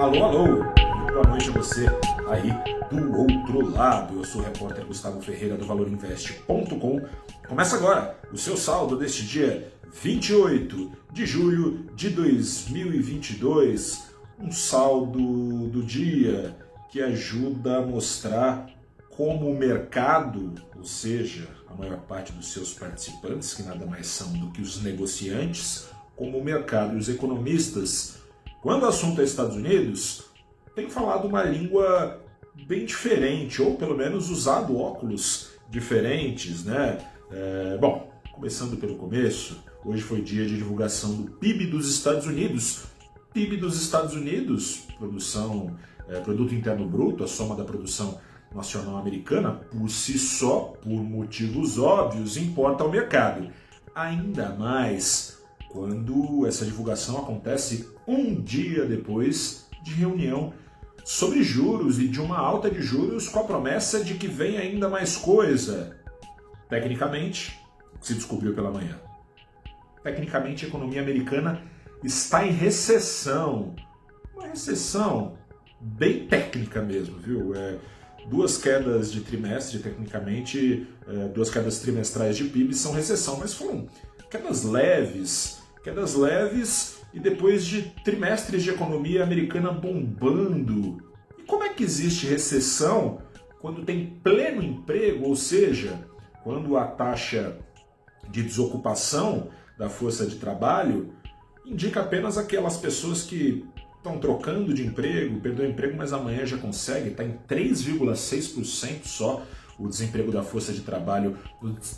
Alô, alô, boa noite a você aí do outro lado. Eu sou o repórter Gustavo Ferreira do ValorInvest.com. Começa agora o seu saldo deste dia 28 de julho de 2022. Um saldo do dia que ajuda a mostrar como o mercado, ou seja, a maior parte dos seus participantes, que nada mais são do que os negociantes, como o mercado e os economistas, quando o assunto é Estados Unidos, tem falado uma língua bem diferente, ou pelo menos usado óculos diferentes, né? É, bom, começando pelo começo, hoje foi dia de divulgação do PIB dos Estados Unidos. PIB dos Estados Unidos, produção, é, produto interno bruto, a soma da produção nacional americana, por si só, por motivos óbvios, importa ao mercado. Ainda mais quando essa divulgação acontece um dia depois de reunião sobre juros e de uma alta de juros com a promessa de que vem ainda mais coisa. Tecnicamente, se descobriu pela manhã. Tecnicamente, a economia americana está em recessão. Uma recessão bem técnica mesmo, viu? É, duas quedas de trimestre, tecnicamente, é, duas quedas trimestrais de PIB são recessão, mas foram quedas leves, quedas leves e depois de trimestres de economia americana bombando. E como é que existe recessão quando tem pleno emprego, ou seja, quando a taxa de desocupação da força de trabalho indica apenas aquelas pessoas que estão trocando de emprego, perdeu o emprego, mas amanhã já consegue, está em 3,6% só o desemprego da força de trabalho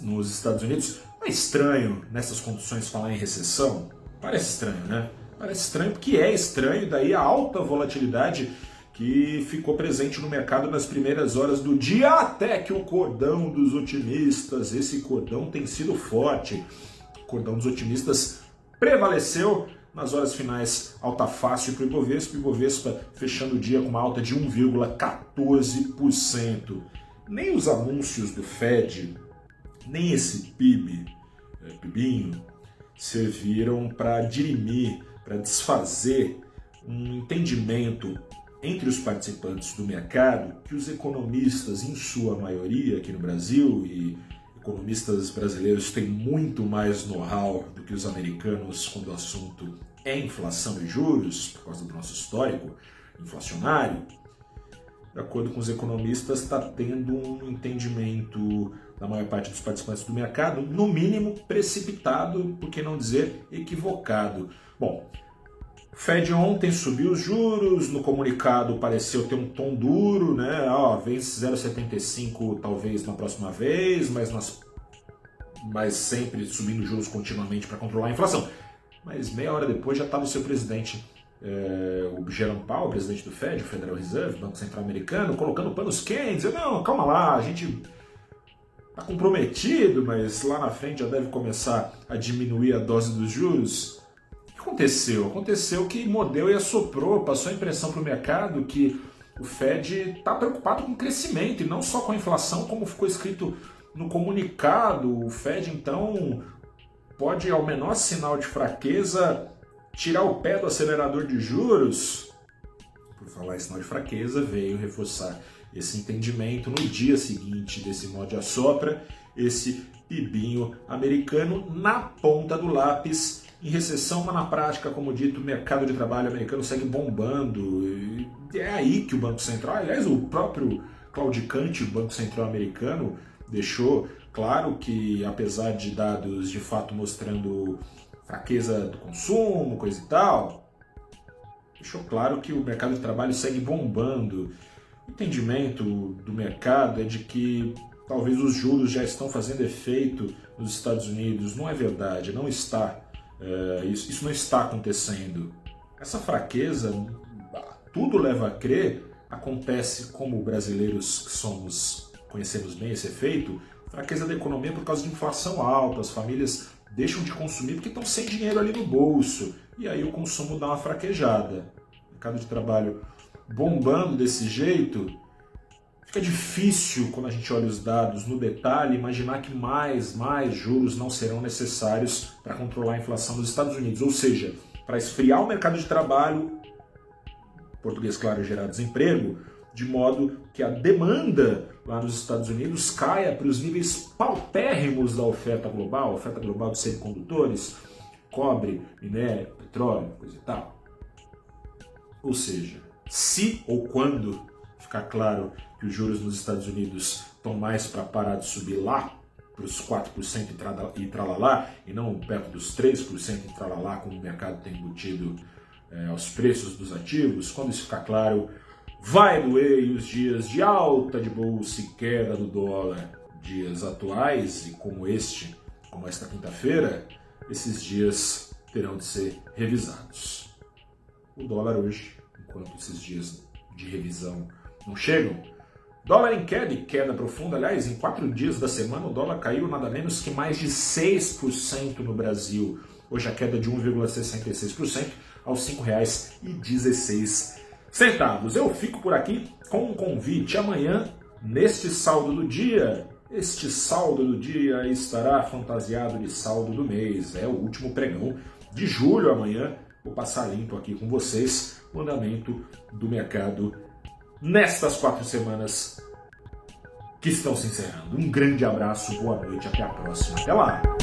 nos Estados Unidos. Não é estranho nessas condições falar em recessão? Parece estranho, né? Parece estranho porque é estranho, daí a alta volatilidade que ficou presente no mercado nas primeiras horas do dia, até que o cordão dos otimistas, esse cordão tem sido forte. O cordão dos otimistas prevaleceu nas horas finais, alta fácil para o Ibovespa, Ibovespa fechando o dia com uma alta de 1,14%. Nem os anúncios do Fed, nem esse PIB, é, PIBinho, serviram para dirimir, para desfazer um entendimento entre os participantes do mercado que os economistas, em sua maioria aqui no Brasil, e economistas brasileiros têm muito mais know-how do que os americanos quando o assunto é inflação e juros, por causa do nosso histórico inflacionário, de acordo com os economistas, está tendo um entendimento da maior parte dos participantes do mercado, no mínimo precipitado, por que não dizer equivocado. Bom, Fed ontem subiu os juros, no comunicado pareceu ter um tom duro, né? Ó, vem 0,75 talvez na próxima vez, mas, nas, mas sempre subindo juros continuamente para controlar a inflação. Mas meia hora depois já estava o seu presidente, é, o Jerome Powell, presidente do Fed, o Federal Reserve, Banco Central Americano, colocando panos quentes. Eu, não, calma lá, a gente está comprometido, mas lá na frente já deve começar a diminuir a dose dos juros aconteceu? Aconteceu que mordeu e assoprou, passou a impressão para o mercado que o Fed está preocupado com o crescimento e não só com a inflação, como ficou escrito no comunicado. O Fed, então, pode, ao menor sinal de fraqueza, tirar o pé do acelerador de juros. Por falar em sinal de fraqueza, veio reforçar esse entendimento no dia seguinte desse mod assopra, esse pibinho americano na ponta do lápis em recessão, mas na prática, como dito, o mercado de trabalho americano segue bombando. É aí que o Banco Central, aliás, o próprio claudicante Banco Central americano deixou claro que, apesar de dados de fato mostrando fraqueza do consumo, coisa e tal, deixou claro que o mercado de trabalho segue bombando. O entendimento do mercado é de que talvez os juros já estão fazendo efeito nos Estados Unidos. Não é verdade, não está. É, isso, isso não está acontecendo. Essa fraqueza, tudo leva a crer, acontece como brasileiros que somos, conhecemos bem esse efeito, fraqueza da economia por causa de inflação alta, as famílias deixam de consumir porque estão sem dinheiro ali no bolso, e aí o consumo dá uma fraquejada. Mercado de trabalho bombando desse jeito, Fica difícil, quando a gente olha os dados no detalhe, imaginar que mais, mais juros não serão necessários para controlar a inflação dos Estados Unidos. Ou seja, para esfriar o mercado de trabalho, português claro, gerar desemprego, de modo que a demanda lá nos Estados Unidos caia para os níveis paupérrimos da oferta global, oferta global de semicondutores, cobre, minério, petróleo, coisa e tal. Ou seja, se ou quando ficar claro que os juros nos Estados Unidos estão mais para parar de subir lá, para os 4% e tralalá, e não perto dos 3% e tralalá, como o mercado tem embutido é, aos preços dos ativos, quando isso ficar claro, vai doer os dias de alta de bolsa e queda do dólar, dias atuais e como este, como esta quinta-feira, esses dias terão de ser revisados. O dólar hoje, enquanto esses dias de revisão não chegam, Dólar em queda e queda profunda. Aliás, em quatro dias da semana o dólar caiu nada menos que mais de 6% no Brasil. Hoje a queda de 1,66% aos R$ 5,16. Eu fico por aqui com um convite. Amanhã, neste saldo do dia, este saldo do dia estará fantasiado de saldo do mês. É o último pregão de julho amanhã. Vou passar limpo aqui com vocês o andamento do mercado nestas quatro semanas que estão se encerrando. Um grande abraço, boa noite, até a próxima. Até lá!